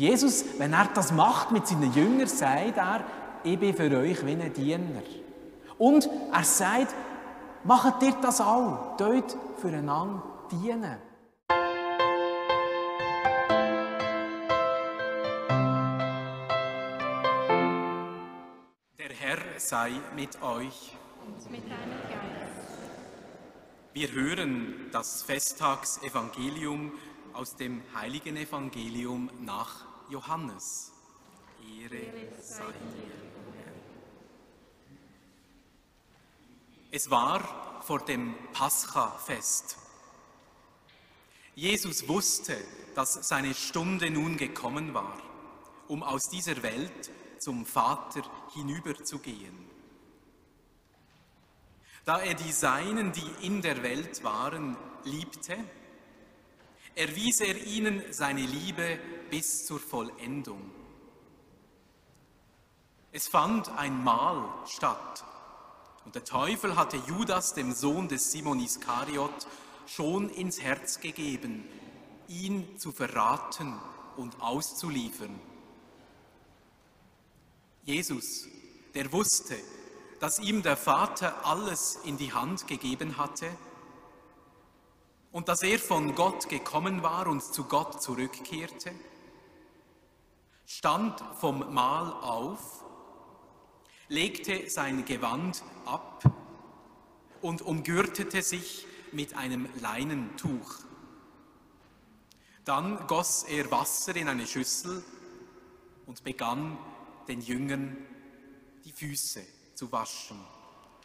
Jesus, wenn er das macht mit seinen Jüngern, sagt er, ich bin für euch wie ein Diener. Und er sagt, macht ihr das auch, dort füreinander dienen. Der Herr sei mit euch. und mit deinem Geist. Wir hören das Festtagsevangelium aus dem heiligen Evangelium nach Johannes. Ehre sei dir, Herr. Es war vor dem Paschafest. Jesus wusste, dass seine Stunde nun gekommen war, um aus dieser Welt zum Vater hinüberzugehen. Da er die Seinen, die in der Welt waren, liebte, erwies er ihnen seine Liebe bis zur Vollendung. Es fand ein Mahl statt und der Teufel hatte Judas, dem Sohn des Simon Iskariot, schon ins Herz gegeben, ihn zu verraten und auszuliefern. Jesus, der wusste, dass ihm der Vater alles in die Hand gegeben hatte und dass er von Gott gekommen war und zu Gott zurückkehrte, stand vom Mahl auf, legte sein Gewand ab und umgürtete sich mit einem Leinentuch. Dann goss er Wasser in eine Schüssel und begann den Jüngern die Füße zu waschen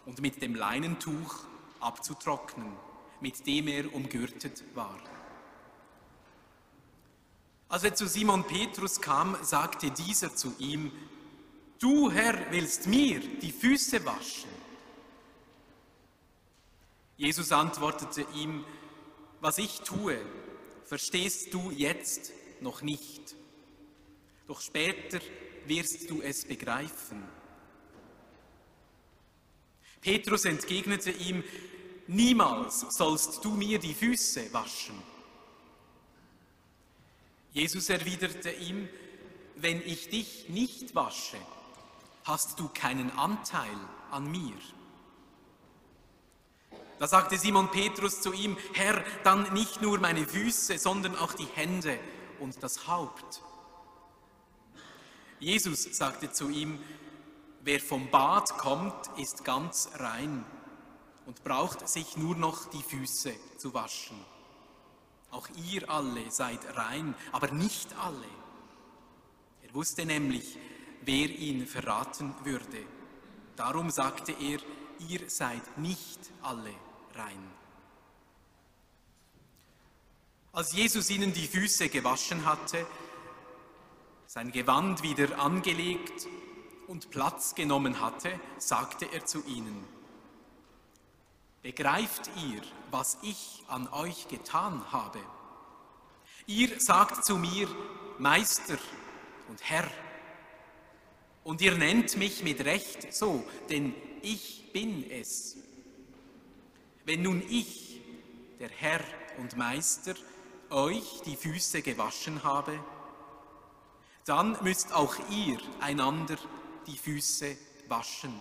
und mit dem Leinentuch abzutrocknen, mit dem er umgürtet war. Als er zu Simon Petrus kam, sagte dieser zu ihm, Du Herr willst mir die Füße waschen. Jesus antwortete ihm, was ich tue, verstehst du jetzt noch nicht, doch später wirst du es begreifen. Petrus entgegnete ihm, niemals sollst du mir die Füße waschen. Jesus erwiderte ihm, wenn ich dich nicht wasche, hast du keinen Anteil an mir. Da sagte Simon Petrus zu ihm, Herr, dann nicht nur meine Füße, sondern auch die Hände und das Haupt. Jesus sagte zu ihm, wer vom Bad kommt, ist ganz rein und braucht sich nur noch die Füße zu waschen. Auch ihr alle seid rein, aber nicht alle. Er wusste nämlich, wer ihn verraten würde. Darum sagte er, ihr seid nicht alle rein. Als Jesus ihnen die Füße gewaschen hatte, sein Gewand wieder angelegt und Platz genommen hatte, sagte er zu ihnen, Begreift ihr, was ich an euch getan habe? Ihr sagt zu mir, Meister und Herr, und ihr nennt mich mit Recht so, denn ich bin es. Wenn nun ich, der Herr und Meister, euch die Füße gewaschen habe, dann müsst auch ihr einander die Füße waschen.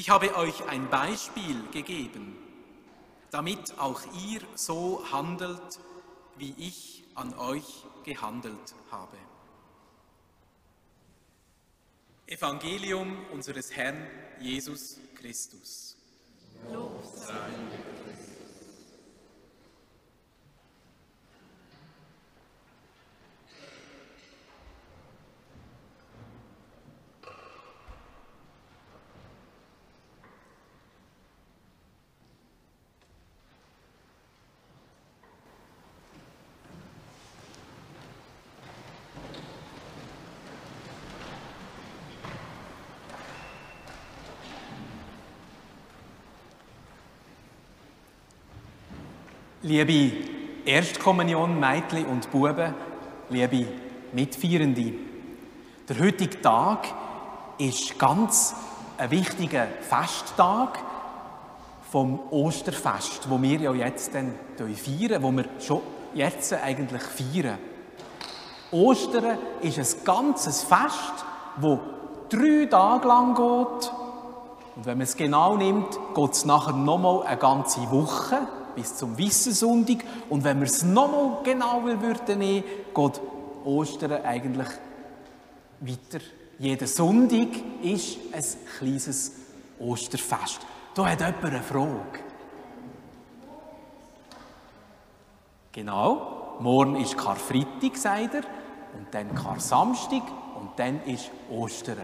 Ich habe euch ein Beispiel gegeben, damit auch ihr so handelt, wie ich an euch gehandelt habe. Evangelium unseres Herrn Jesus Christus. Lob sei Liebe Erstkommunion, Mädchen und Buben, liebe Mitfeierende, der heutige Tag ist ganz ein wichtiger Festtag vom Osterfest, wo wir ja jetzt dann feiern, wo wir schon jetzt eigentlich feiern. Ostern ist ein ganzes Fest, wo drei Tage lang geht. Und wenn man es genau nimmt, geht es nachher nochmal eine ganze Woche bis zum Wissensonntag. Und wenn man es nochmal genauer würde nehmen, geht Ostern eigentlich weiter. Jeder Sonntag ist ein kleines Osterfest. Da hat jemand eine Frage. Genau, morgen ist Karfreitag, sagt er, und dann Kar-Samstag und dann ist Ostern.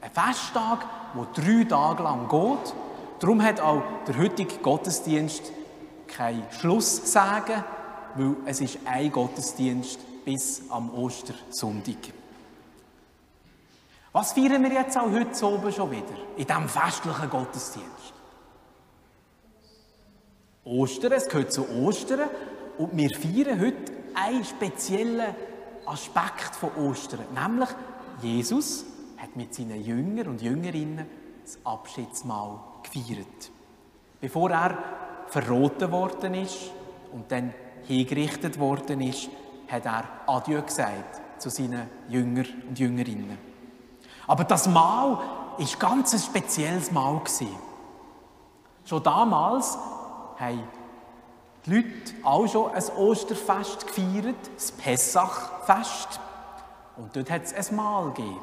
Ein Festtag, der drei Tage lang geht. Darum hat auch der heutige Gottesdienst kein Schluss sagen, weil es ist ein Gottesdienst bis am Ostersonntag. Was feiern wir jetzt auch heute oben schon wieder, in diesem festlichen Gottesdienst? Ostern, es gehört zu Ostern und wir feiern heute einen speziellen Aspekt von Ostern, nämlich Jesus hat mit seinen Jüngern und Jüngerinnen das Abschiedsmahl gefeiert. Bevor er verroten worden ist und dann hingerichtet worden ist, hat er Adieu gesagt zu seinen Jüngern und Jüngerinnen. Aber das Mahl ist ganz ein spezielles Mahl Schon damals haben die Leute auch schon ein Osterfest gefeiert, das Pessachfest. Und dort hat es ein Mahl gegeben.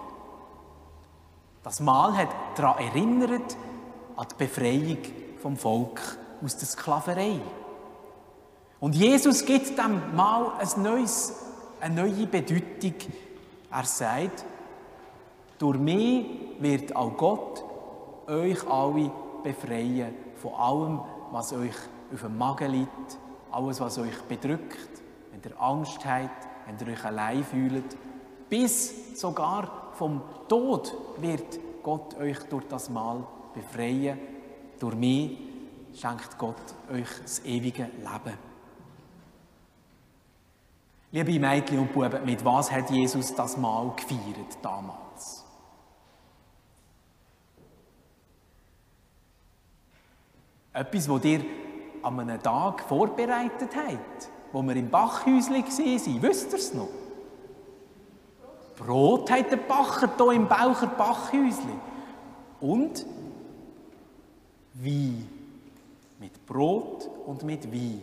Das Mahl hat daran erinnert, an die Befreiung vom Volk aus der Sklaverei. Und Jesus gibt dem Mahl ein neues, eine neue Bedeutung. Er sagt, durch mich wird auch Gott euch alle befreien von allem, was euch auf dem Magen liegt, alles, was euch bedrückt, wenn ihr Angst habt, wenn ihr euch allein fühlt, bis sogar vom Tod wird Gott euch durch das Mal befreien. Durch mich schenkt Gott euch das ewige Leben. Liebe Mädchen und Buben, mit was hat Jesus das Mal gefeiert damals? Etwas, wo dir an einem Tag vorbereitet habt, wo wir im Bachhäuschen waren. Wisst ihr es noch? Brot hat der Bacher hier im Baucher Bachhäuschen. Und Wein. Mit Brot und mit Wein.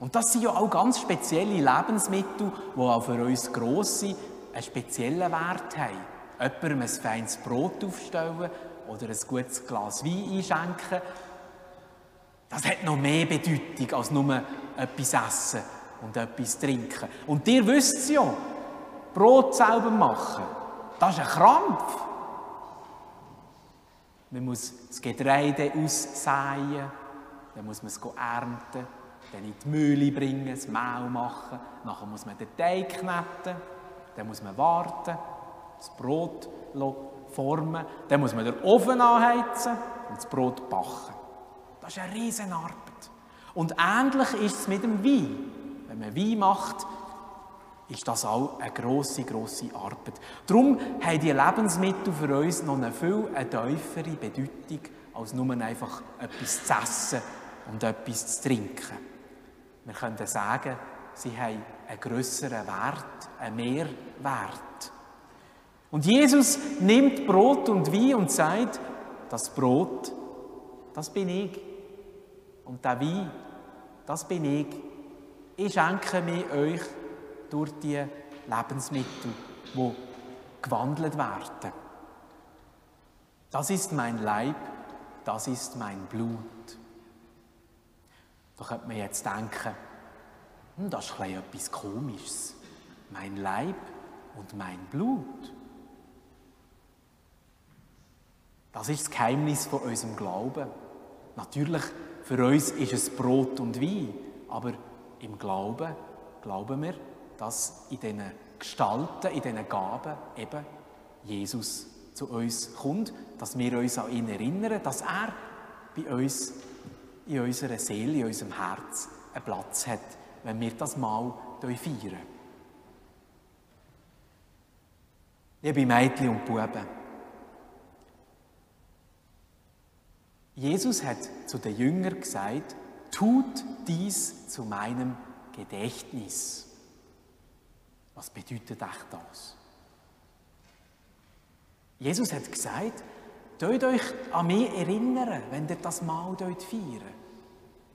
Und das sind ja auch ganz spezielle Lebensmittel, die auch für uns Grosse einen speziellen Wert haben. Jemandem ein feines Brot aufstellen oder ein gutes Glas Wein einschenken das hat noch mehr Bedeutung als nur etwas essen und etwas trinken. Und ihr wisst es ja, Brot selber machen, das ist ein Krampf. Man muss das Getreide aussäen, dann muss man es ernten, dann in die Mühle bringen, das Mehl machen, nachher muss man den Teig kneten, dann muss man warten, das Brot formen, dann muss man den Ofen anheizen und das Brot backen. Das ist eine Riesenarbeit. Und ähnlich ist es mit dem Wein. Wenn man Wein macht, ist das auch eine grosse, grosse Arbeit. Darum haben die Lebensmittel für uns noch eine viel eine tiefere Bedeutung, als nur einfach etwas zu essen und etwas zu trinken. Wir können sagen, sie haben einen grösseren Wert, einen Mehrwert. Und Jesus nimmt Brot und Wein und sagt, das Brot, das bin ich. Und der Wein, das bin ich. Ich schenke mir euch durch die Lebensmittel, die gewandelt werden. Das ist mein Leib, das ist mein Blut. Da könnte man jetzt denken, hm, das ist etwas Komisches. Mein Leib und mein Blut. Das ist das Geheimnis von unserem Glauben. Natürlich für uns ist es Brot und Wein, aber im Glauben glauben wir, dass in diesen Gestalten, in diesen Gaben eben Jesus zu uns kommt, dass wir uns an ihn erinnern, dass er bei uns in unserer Seele, in unserem Herz einen Platz hat, wenn wir das Mal feiern. Liebe Mädchen und Buben, Jesus hat zu den Jüngern gesagt, tut dies zu meinem Gedächtnis. Was bedeutet echt das? Jesus hat gesagt, Tut euch an mich erinnern, wenn ihr das Mal feiern.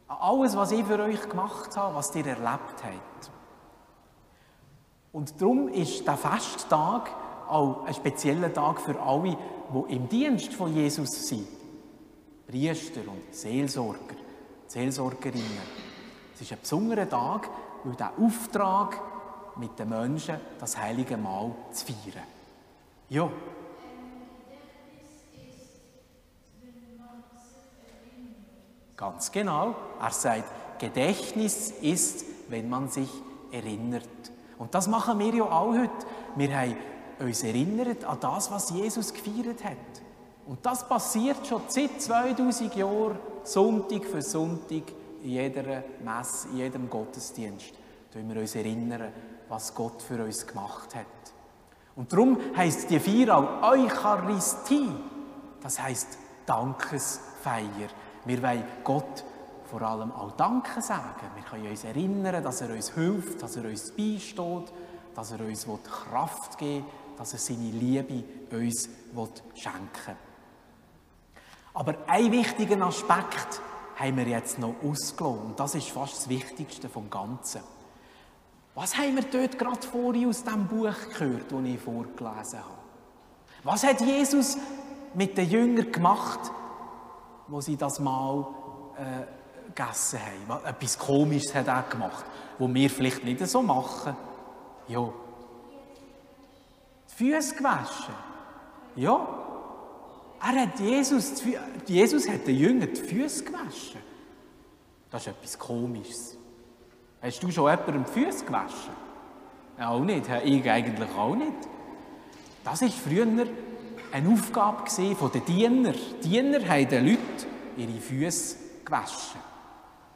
An alles, was ich für euch gemacht habe, was ihr erlebt habt. Und darum ist der Festtag auch ein spezieller Tag für alle, die im Dienst von Jesus sind. Priester und Seelsorger, Seelsorgerinnen. Es ist ein besonderer Tag, weil der Auftrag mit den Menschen das heilige Mahl zu feiern. Ja, Ganz genau. Er sagt, Gedächtnis ist, wenn man sich erinnert. Und das machen wir ja auch heute. Wir haben uns erinnert an das, was Jesus gefeiert hat. Und das passiert schon seit 2000 Jahren, Sonntag für Sonntag, in jeder Messe, in jedem Gottesdienst. Da wir uns erinnern, was Gott für uns gemacht hat. Und darum heißt die Feier auch Eucharistie. Das heißt Dankesfeier. Wir wollen Gott vor allem auch Danke sagen. Wir können uns erinnern, dass er uns hilft, dass er uns beisteht, dass er uns Kraft geben will, dass er seine Liebe uns schenken will. Aber einen wichtigen Aspekt haben wir jetzt noch ausgelassen. Und das ist fast das Wichtigste vom Ganzen. Was haben wir dort gerade vorhin aus dem Buch gehört, das ich vorgelesen habe? Was hat Jesus mit den Jüngern gemacht, wo sie das mal äh, gegessen haben. Etwas Komisches hat er gemacht, wo wir vielleicht nicht so machen. Ja. Die Füße gewaschen. Ja. Er hat Jesus, Jesus hat den Jüngern die Füße gewaschen. Das ist etwas Komisches. Hast du schon jemandem die Füße gewaschen? Auch nicht. Ich eigentlich auch nicht. Das ist früher eine Aufgabe von den Dienern. Die Diener haben den Leuten ihre Füße gewaschen.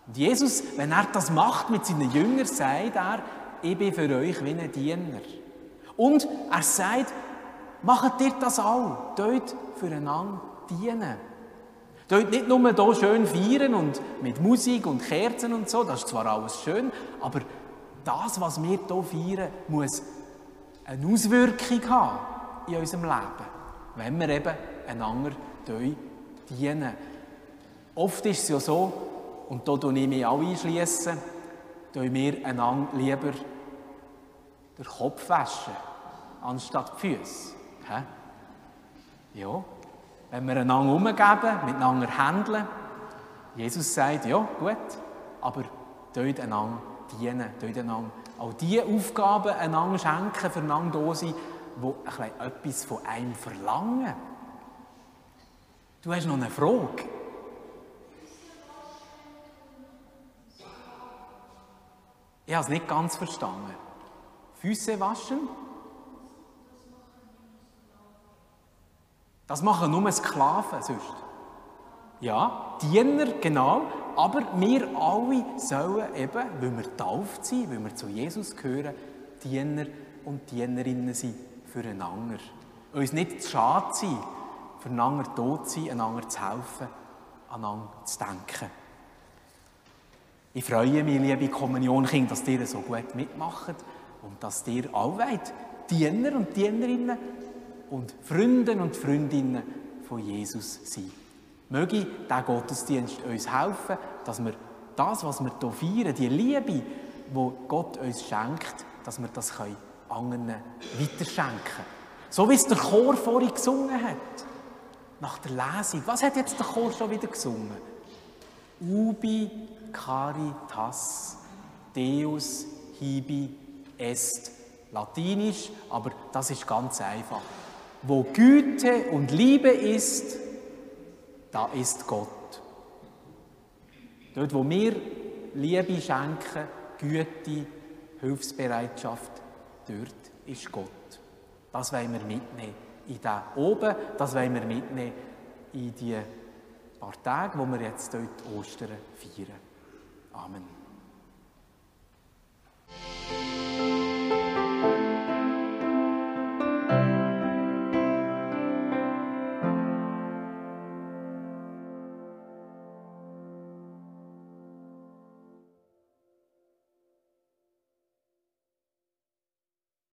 Und Jesus, wenn er das macht mit seinen Jüngern, sagt er, ich bin für euch wie ein Diener. Und er sagt, macht ihr das auch, dort füreinander dienen. Dort nicht nur hier schön feiern und mit Musik und Kerzen und so, das ist zwar alles schön, aber das, was wir hier feiern, muss eine Auswirkung haben in unserem Leben wenn wir eben einander dienen. Oft ist es ja so, und da tue ich mich auch einschliessen, tun wir einander lieber den Kopf waschen, anstatt die Füße. Ja, wenn wir einander umgeben, miteinander handeln, Jesus sagt, ja, gut, aber tut einander dienen, tut einander auch diese Aufgaben einander schenken, füreinander da sein, die etwas von einem verlangen. Du hast noch eine Frage. Ich habe es nicht ganz verstanden. Füße waschen? Das machen nur Sklaven sonst. Ja, Diener, genau. Aber wir alle sollen eben, weil wir getauft sind, weil wir zu Jesus gehören, Diener und Dienerinnen sein füreinander. Uns nicht zu schade sein, füreinander tot zu sein, einander zu helfen, aneinander zu denken. Ich freue mich, liebe Kommunionkinder, dass ihr so gut mitmacht und dass ihr wollt, Diener und Dienerinnen und Freunde und Freundinnen von Jesus sein. Möge dieser Gottesdienst uns helfen, dass wir das, was wir hier feiern, die Liebe, die Gott uns schenkt, dass wir das können anderen weiterschenken. So wie es der Chor vorhin gesungen hat. Nach der Lesung. Was hat jetzt der Chor schon wieder gesungen? Ubi caritas Deus hibi est. Latinisch, aber das ist ganz einfach. Wo Güte und Liebe ist, da ist Gott. Dort, wo wir Liebe schenken, Güte, Hilfsbereitschaft, dort ist Gott. Das wollen wir mitnehmen. In da oben, das wollen wir mitnehmen in die paar Tage, wo wir jetzt dort Ostern feiern. Amen.